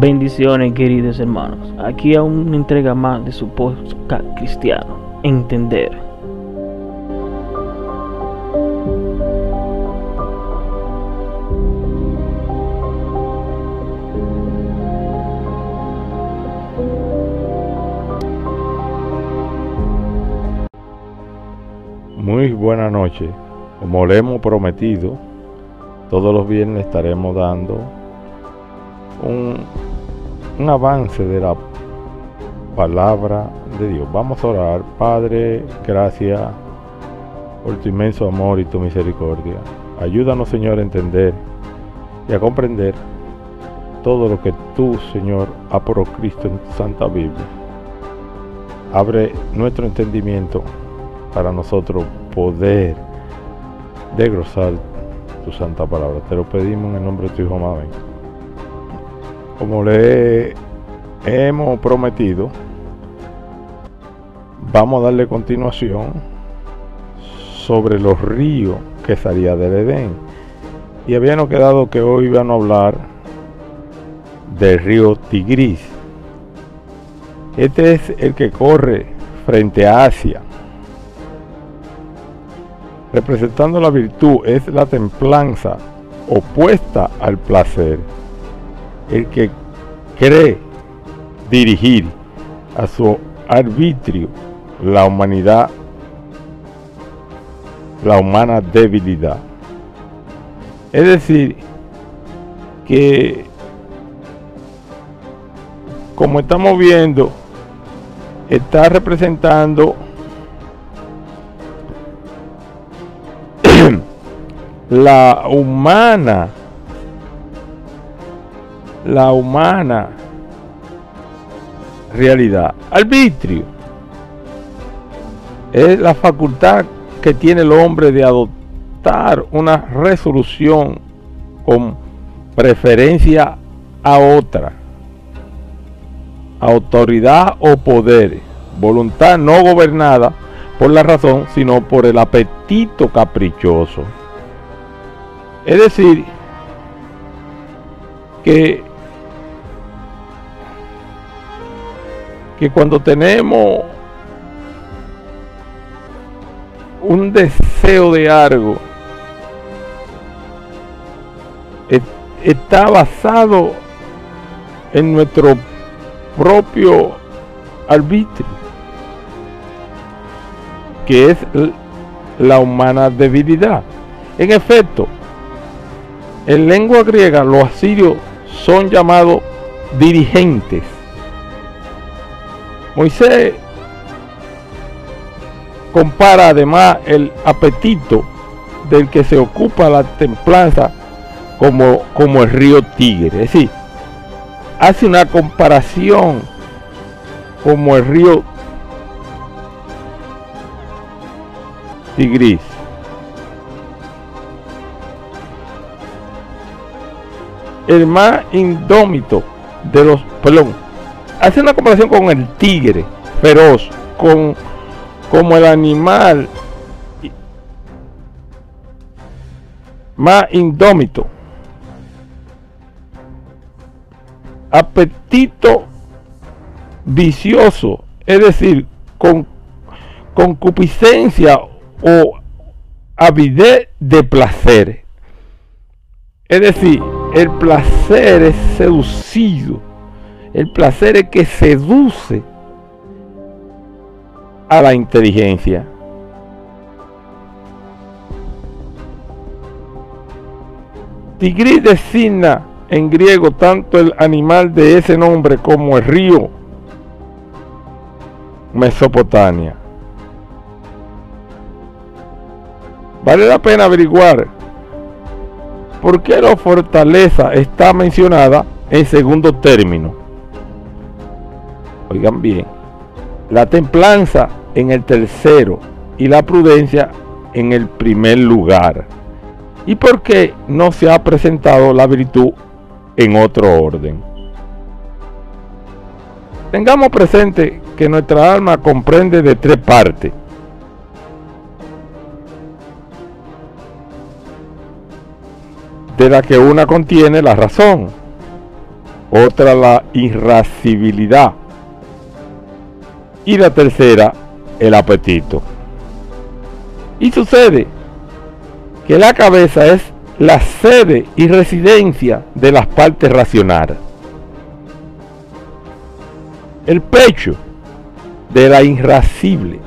Bendiciones queridos hermanos, aquí a una entrega más de su podcast cristiano, Entender. Muy buena noche. Como le hemos prometido, todos los viernes estaremos dando un, un avance de la palabra de Dios. Vamos a orar. Padre, gracias por tu inmenso amor y tu misericordia. Ayúdanos, Señor, a entender y a comprender todo lo que tú, Señor, ha proscrito en tu Santa Biblia. Abre nuestro entendimiento para nosotros poder desglosar tu santa palabra. Te lo pedimos en el nombre de tu Hijo amado. Como le hemos prometido, vamos a darle continuación sobre los ríos que salía del Edén. Y habíamos quedado que hoy iban a hablar del río Tigris. Este es el que corre frente a Asia. Representando la virtud es la templanza opuesta al placer el que cree dirigir a su arbitrio la humanidad, la humana debilidad. Es decir, que como estamos viendo, está representando la humana la humana realidad. Arbitrio es la facultad que tiene el hombre de adoptar una resolución con preferencia a otra. Autoridad o poder. Voluntad no gobernada por la razón, sino por el apetito caprichoso. Es decir, que que cuando tenemos un deseo de algo, está basado en nuestro propio arbitrio, que es la humana debilidad. En efecto, en lengua griega los asirios son llamados dirigentes Moisés compara además el apetito del que se ocupa la templanza como, como el río Tigre. Es decir, hace una comparación como el río Tigris. El más indómito de los, perdón, hace una comparación con el tigre feroz, con como el animal más indómito. Apetito vicioso, es decir, con concupiscencia o avidez de placer. Es decir, el placer es seducido el placer es que seduce a la inteligencia. Tigris designa en griego tanto el animal de ese nombre como el río Mesopotamia. Vale la pena averiguar por qué la fortaleza está mencionada en segundo término oigan bien, la templanza en el tercero y la prudencia en el primer lugar. ¿Y por qué no se ha presentado la virtud en otro orden? Tengamos presente que nuestra alma comprende de tres partes. De la que una contiene la razón, otra la irascibilidad y la tercera el apetito. Y sucede que la cabeza es la sede y residencia de las partes racionales. El pecho de la irascible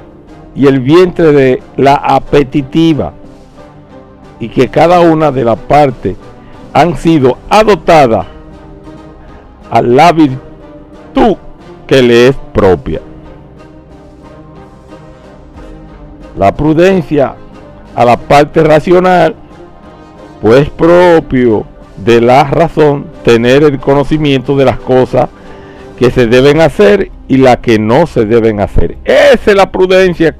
y el vientre de la apetitiva y que cada una de las partes han sido adoptadas a la virtud que le es propia. La prudencia a la parte racional, pues propio de la razón tener el conocimiento de las cosas que se deben hacer y las que no se deben hacer. Esa es la prudencia,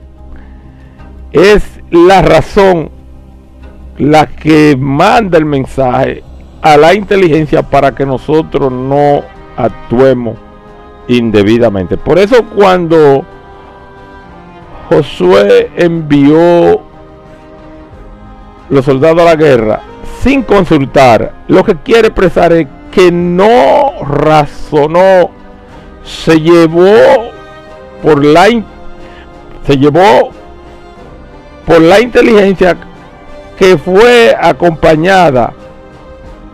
es la razón la que manda el mensaje a la inteligencia para que nosotros no actuemos indebidamente. Por eso cuando Josué envió los soldados a la guerra sin consultar, lo que quiere expresar es que no razonó, se llevó por la se llevó por la inteligencia que fue acompañada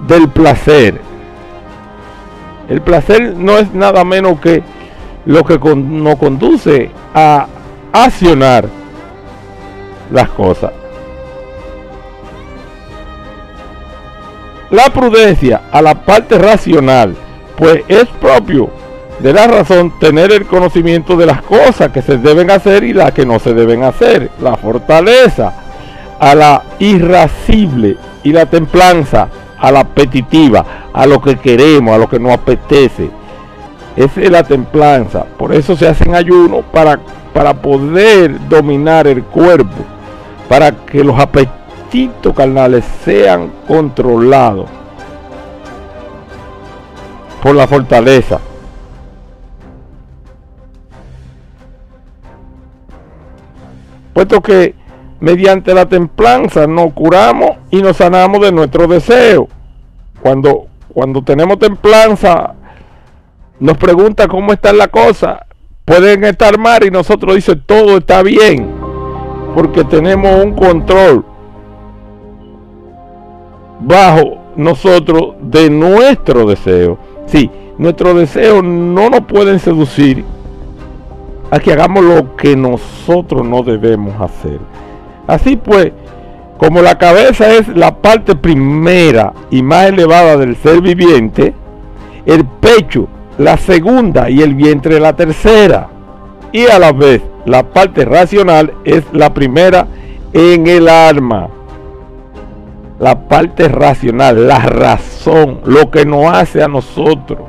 del placer. El placer no es nada menos que lo que nos conduce a accionar las cosas. La prudencia a la parte racional, pues es propio de la razón tener el conocimiento de las cosas que se deben hacer y las que no se deben hacer. La fortaleza a la irascible y la templanza a la apetitiva, a lo que queremos, a lo que nos apetece. Es la templanza. Por eso se hacen ayunos para, para poder dominar el cuerpo, para que los apetitos carnales sean controlados por la fortaleza. Puesto que mediante la templanza nos curamos y nos sanamos de nuestro deseo. Cuando, cuando tenemos templanza, nos pregunta cómo está la cosa. Pueden estar mal y nosotros dice todo está bien. Porque tenemos un control bajo nosotros de nuestro deseo. Sí, nuestros deseos no nos pueden seducir a que hagamos lo que nosotros no debemos hacer. Así pues, como la cabeza es la parte primera y más elevada del ser viviente, el pecho la segunda y el vientre la tercera. Y a la vez la parte racional es la primera en el alma. La parte racional, la razón, lo que nos hace a nosotros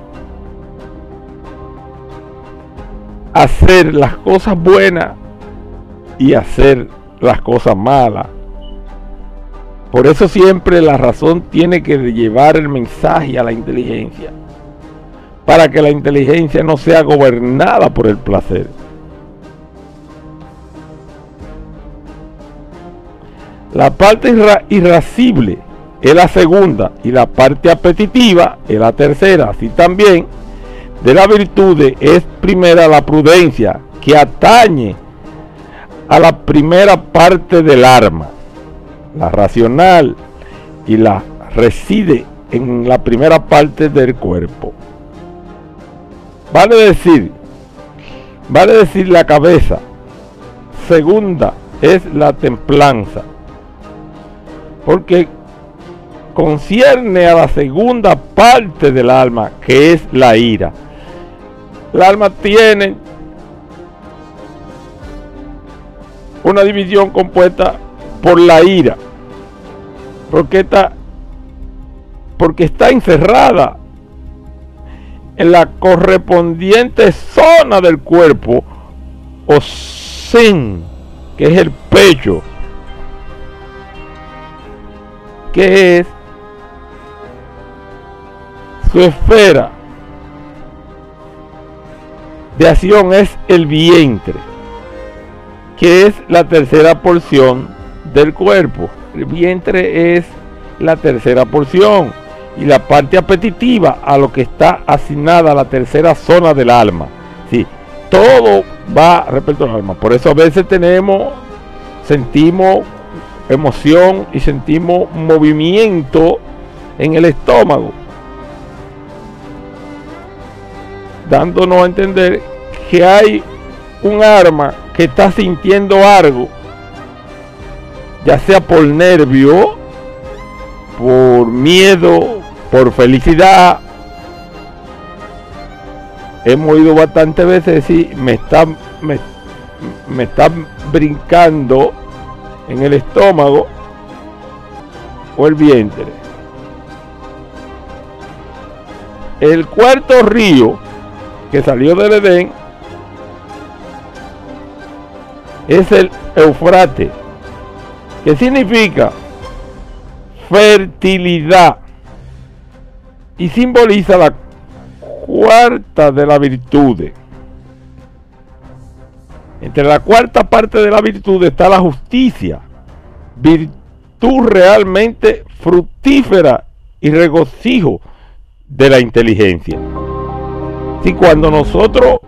hacer las cosas buenas y hacer las cosas malas. Por eso siempre la razón tiene que llevar el mensaje a la inteligencia. Para que la inteligencia no sea gobernada por el placer. La parte irascible es la segunda y la parte apetitiva es la tercera. Así también de la virtud es primera la prudencia que atañe a la primera parte del arma, la racional, y la reside en la primera parte del cuerpo. Vale decir, vale decir la cabeza. Segunda es la templanza. Porque concierne a la segunda parte del alma, que es la ira. El alma tiene una división compuesta por la ira. Porque está, porque está encerrada en la correspondiente zona del cuerpo o sen, que es el pecho, que es su esfera de acción es el vientre que es la tercera porción del cuerpo. El vientre es la tercera porción y la parte apetitiva a lo que está asignada a la tercera zona del alma. Sí, todo va respecto al alma. Por eso a veces tenemos, sentimos emoción y sentimos movimiento en el estómago, dándonos a entender que hay un arma que está sintiendo algo, ya sea por nervio, por miedo, por felicidad. Hemos oído bastantes veces decir, me está, me, me brincando en el estómago o el vientre. El cuarto río que salió del Edén es el Eufrate, que significa fertilidad y simboliza la cuarta de la virtud. Entre la cuarta parte de la virtud está la justicia, virtud realmente fructífera y regocijo de la inteligencia. Si cuando nosotros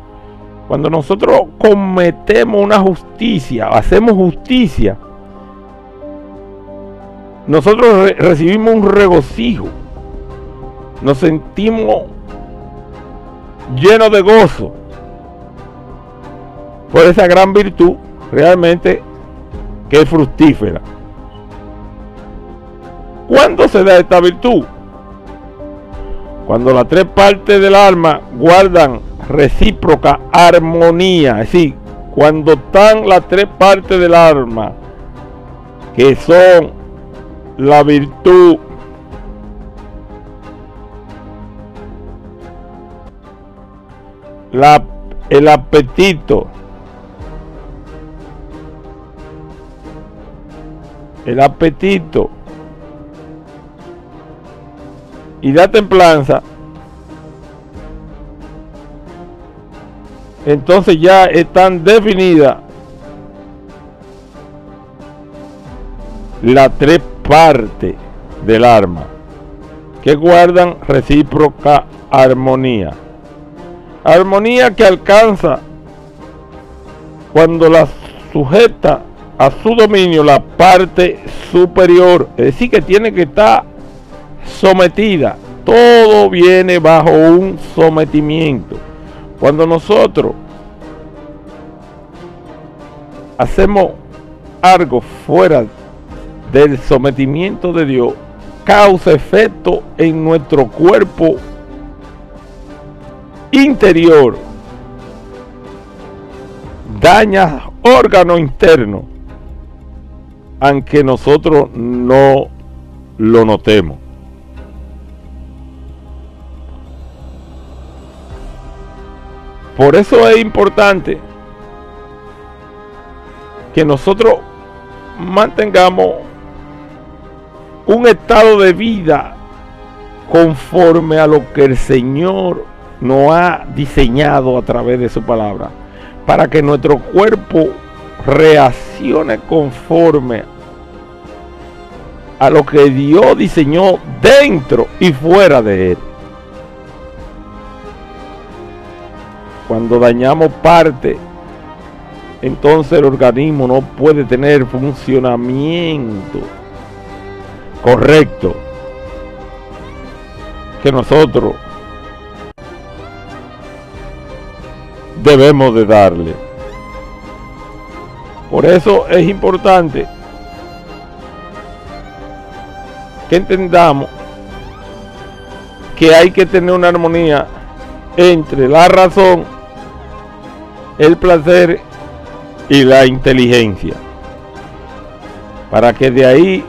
cuando nosotros cometemos una justicia, hacemos justicia, nosotros recibimos un regocijo. Nos sentimos llenos de gozo por esa gran virtud realmente que es fructífera. ¿Cuándo se da esta virtud? Cuando las tres partes del alma guardan recíproca armonía, es decir, cuando están las tres partes del alma, que son la virtud, la, el apetito, el apetito y la templanza, entonces ya están definidas las tres partes del arma que guardan recíproca armonía. Armonía que alcanza cuando la sujeta a su dominio la parte superior, es decir, que tiene que estar sometida. Todo viene bajo un sometimiento. Cuando nosotros hacemos algo fuera del sometimiento de Dios, causa efecto en nuestro cuerpo interior, daña órgano interno, aunque nosotros no lo notemos. Por eso es importante que nosotros mantengamos un estado de vida conforme a lo que el Señor nos ha diseñado a través de su palabra, para que nuestro cuerpo reaccione conforme a lo que Dios diseñó dentro y fuera de él. Cuando dañamos parte, entonces el organismo no puede tener funcionamiento correcto que nosotros debemos de darle. Por eso es importante que entendamos que hay que tener una armonía entre la razón el placer y la inteligencia. Para que de ahí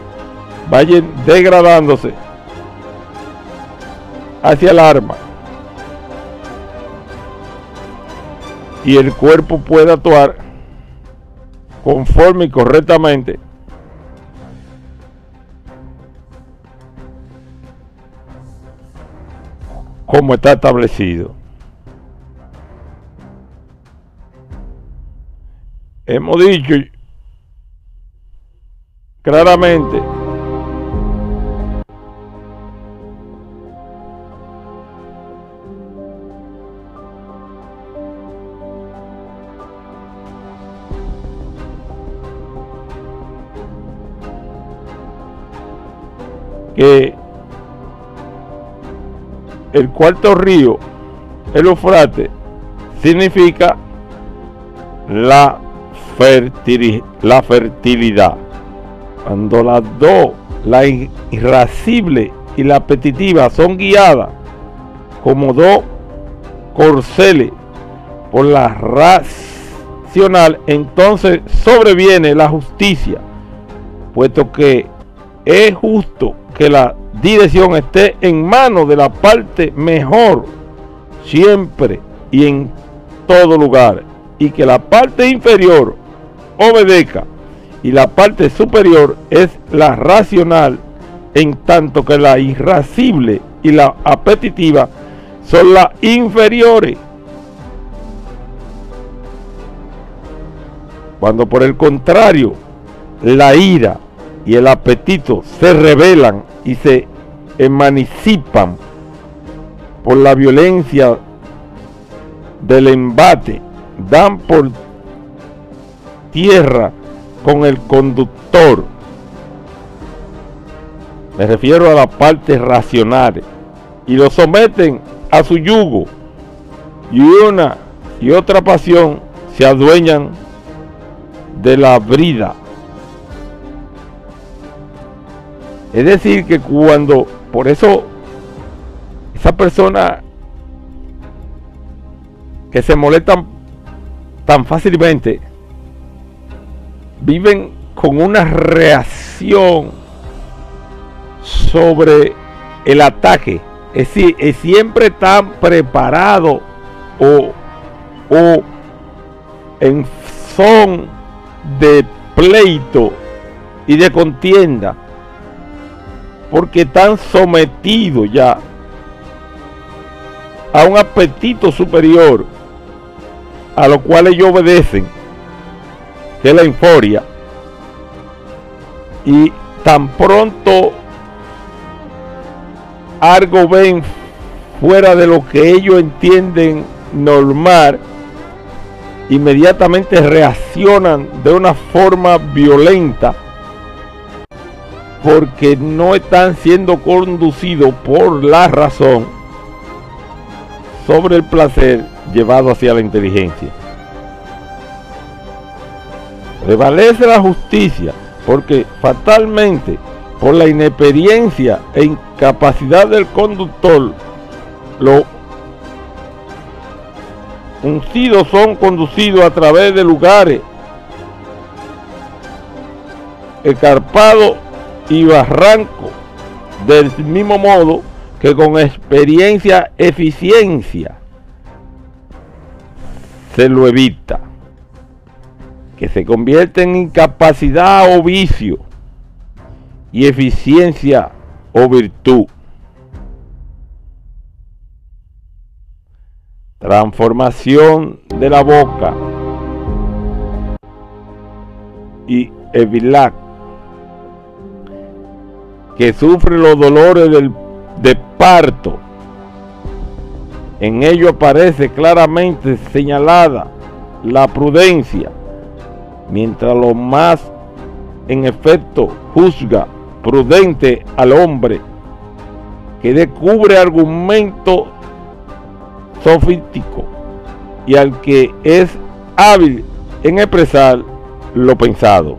vayan degradándose hacia el arma. Y el cuerpo pueda actuar conforme y correctamente como está establecido. hemos dicho claramente el cuarto río, el Eufrate, significa la, la fertilidad. Cuando las dos, la irascible y la apetitiva, son guiadas como dos corceles por la racional, entonces sobreviene la justicia, puesto que es justo que la dirección esté en manos de la parte mejor siempre y en todo lugar y que la parte inferior obedezca y la parte superior es la racional en tanto que la irascible y la apetitiva son las inferiores. Cuando por el contrario la ira y el apetito se rebelan y se emancipan por la violencia del embate, dan por tierra con el conductor. Me refiero a la parte racional y lo someten a su yugo y una y otra pasión se adueñan de la brida. Es decir, que cuando, por eso, esa persona que se molestan tan fácilmente, viven con una reacción sobre el ataque. Es decir, siempre están preparados o, o en son de pleito y de contienda porque están sometidos ya a un apetito superior a lo cual ellos obedecen, que es la euforia, y tan pronto algo ven fuera de lo que ellos entienden normal, inmediatamente reaccionan de una forma violenta porque no están siendo conducidos por la razón sobre el placer llevado hacia la inteligencia. Prevalece la justicia porque fatalmente por la inexperiencia e incapacidad del conductor, los uncidos son conducidos a través de lugares escarpados y barrancos del mismo modo que con experiencia, eficiencia se lo evita. Que se convierte en incapacidad o vicio y eficiencia o virtud. Transformación de la boca y Evilac, que sufre los dolores del, de parto en ello aparece claramente señalada la prudencia, mientras lo más en efecto juzga prudente al hombre que descubre argumento sofístico y al que es hábil en expresar lo pensado.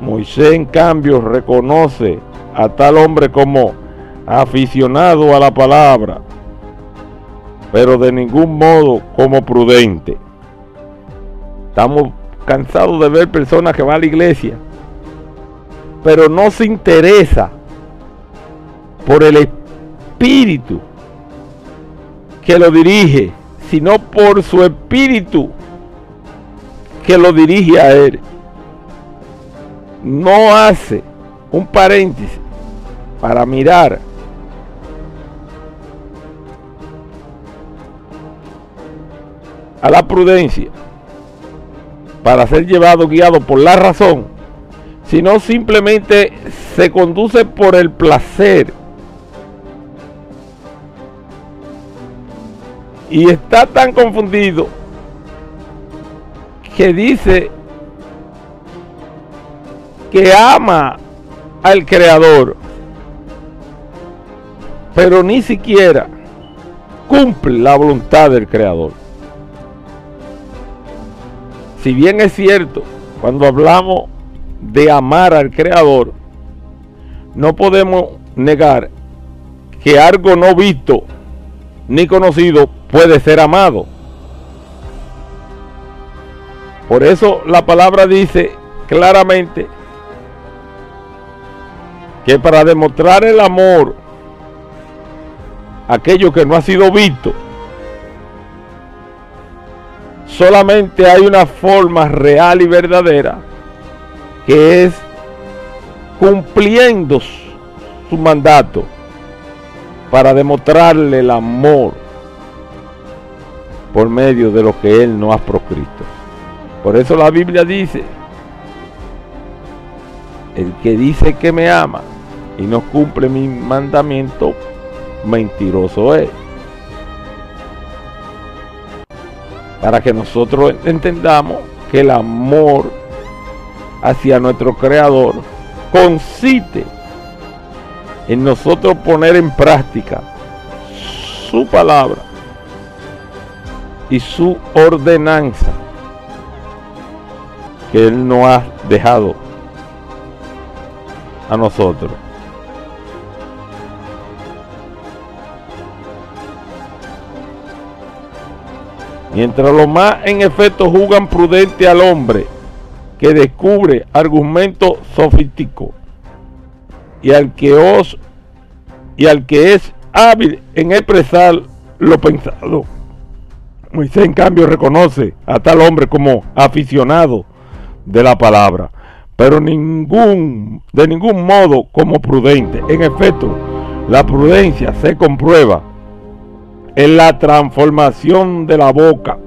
Moisés en cambio reconoce a tal hombre como aficionado a la palabra, pero de ningún modo como prudente. Estamos cansados de ver personas que van a la iglesia, pero no se interesa por el espíritu que lo dirige, sino por su espíritu que lo dirige a él. No hace un paréntesis para mirar a la prudencia para ser llevado, guiado por la razón, sino simplemente se conduce por el placer. Y está tan confundido que dice que ama al Creador, pero ni siquiera cumple la voluntad del Creador. Si bien es cierto, cuando hablamos de amar al Creador, no podemos negar que algo no visto ni conocido puede ser amado. Por eso la palabra dice claramente que para demostrar el amor, aquello que no ha sido visto, solamente hay una forma real y verdadera, que es cumpliendo su mandato para demostrarle el amor por medio de lo que Él no ha proscrito. Por eso la Biblia dice, el que dice que me ama y no cumple mi mandamiento, mentiroso es. Para que nosotros entendamos que el amor hacia nuestro Creador consiste en nosotros poner en práctica su palabra y su ordenanza que Él nos ha dejado a nosotros. Mientras los más en efecto jugan prudente al hombre que descubre argumentos sofísticos y al que os y al que es hábil en expresar lo pensado. Moisés en cambio reconoce a tal hombre como aficionado de la palabra, pero de ningún modo como prudente. En efecto, la prudencia se comprueba en la transformación de la boca,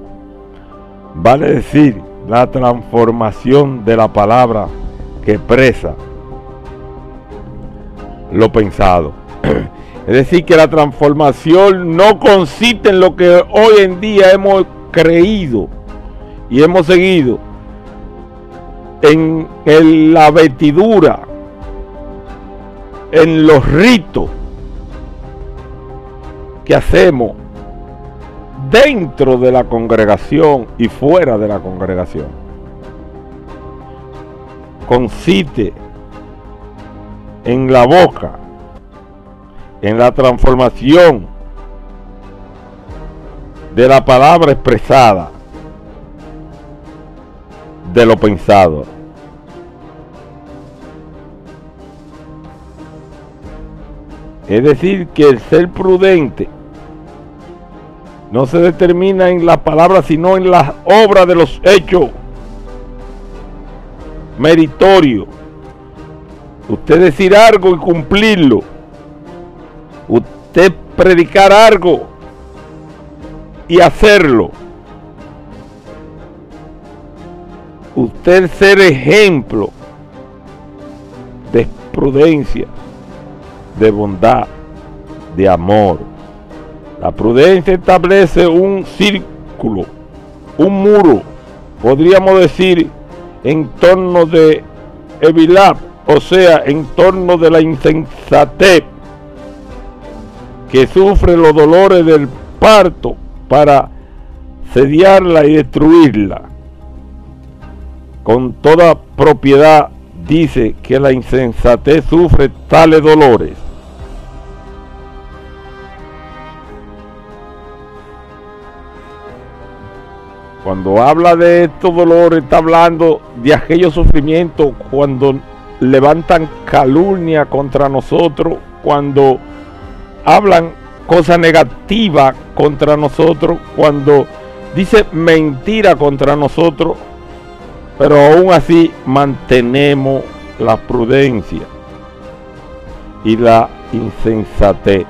vale decir, la transformación de la palabra que expresa lo pensado. Es decir, que la transformación no consiste en lo que hoy en día hemos creído y hemos seguido en, la vestidura, en los ritos que hacemos dentro de la congregación y fuera de la congregación. Consiste en la boca, en la transformación de la palabra expresada, de lo pensado. Es decir, que el ser prudente no se determina en la palabra, sino en las obras de los hechos meritorios Usted decir algo y cumplirlo. Usted predicar algo y hacerlo. Usted ser ejemplo de prudencia, de bondad, de amor. La prudencia establece un círculo, un muro, podríamos decir, en torno de Evilab, o sea, en torno de la insensatez que sufre los dolores del parto para sediarla y destruirla. Con toda propiedad dice que la insensatez sufre tales dolores. Cuando habla de estos dolores, está hablando de aquellos sufrimientos cuando levantan calumnia contra nosotros, cuando hablan cosas negativas contra nosotros, cuando dice mentira contra nosotros, pero aún así mantenemos la prudencia y la insensatez.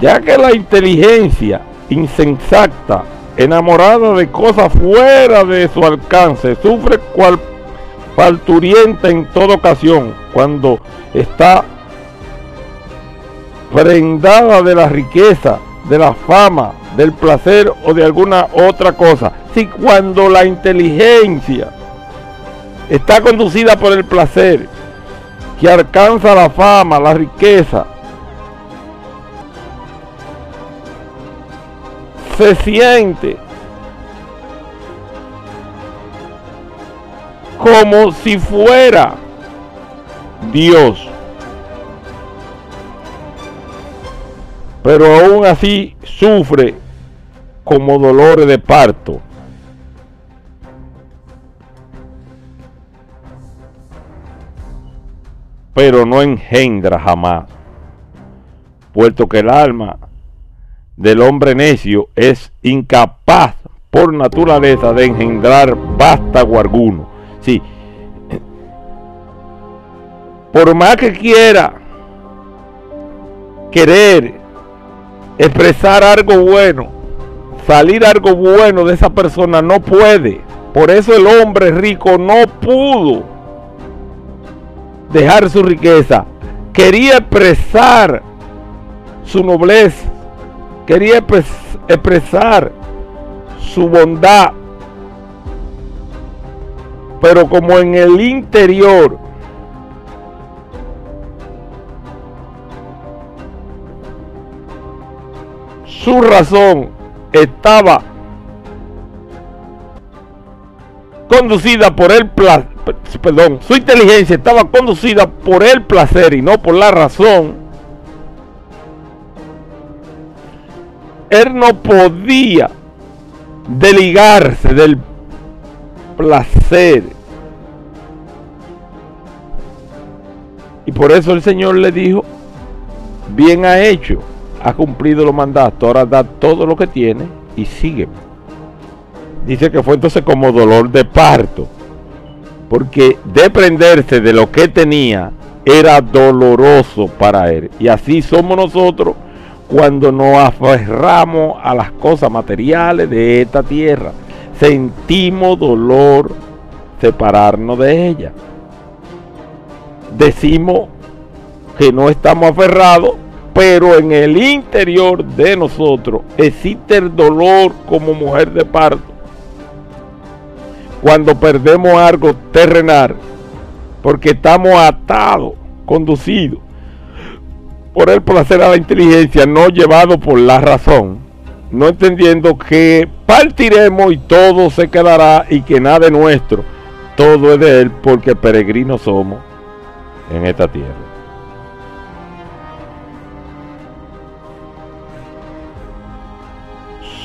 Ya que la inteligencia insensata, enamorada de cosas fuera de su alcance, sufre cual parturienta en toda ocasión cuando está prendada de la riqueza, de la fama, del placer o de alguna otra cosa. Si cuando la inteligencia está conducida por el placer, que alcanza la fama, la riqueza, se siente como si fuera Dios. Pero aún así sufre como dolores de parto. Pero no engendra jamás, puesto que el alma del hombre necio es incapaz por naturaleza de engendrar vástago alguno. Sí. Por más que quiera querer expresar algo bueno, salir algo bueno de esa persona, no puede. Por eso el hombre rico no pudo dejar su riqueza. Quería expresar su nobleza, quería expresar su bondad, pero como en el interior su razón estaba conducida por el placer, perdón, su inteligencia estaba conducida por el placer y no por la razón, él no podía deligarse del placer. Y por eso el Señor le dijo, bien ha hecho, ha cumplido los mandatos, ahora da todo lo que tiene y sigue. Dice que fue entonces como dolor de parto, porque desprenderse de lo que tenía era doloroso para él. Y así somos nosotros cuando nos aferramos a las cosas materiales de esta tierra sentimos dolor separarnos de ella. Decimos que no estamos aferrados, pero en el interior de nosotros existe el dolor como mujer de parto. Cuando perdemos algo terrenal, porque estamos atados, conducidos por el placer a la inteligencia, no llevados por la razón no entendiendo que partiremos y todo se quedará y que nada es nuestro, todo es de Él porque peregrinos somos en esta tierra.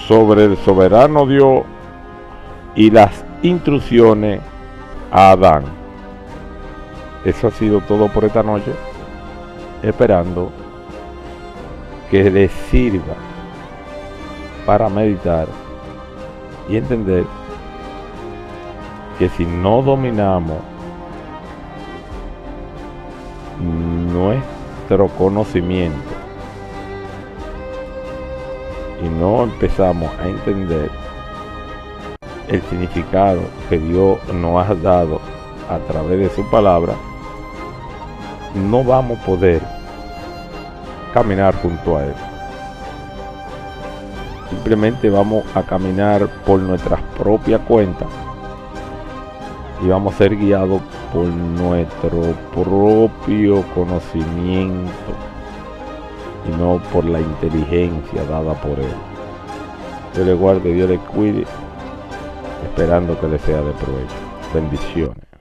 Sobre el soberano Dios y las instrucciones a Adán. Eso ha sido todo por esta noche, esperando que le sirva para meditar y entender que si no dominamos nuestro conocimiento y no empezamos a entender el significado que Dios nos ha dado a través de su palabra, no vamos a poder caminar junto a Él simplemente vamos a caminar por nuestras propias cuentas y vamos a ser guiados por nuestro propio conocimiento y no por la inteligencia dada por él. Dios le guarde, Dios le cuide, esperando que le sea de provecho. Bendiciones.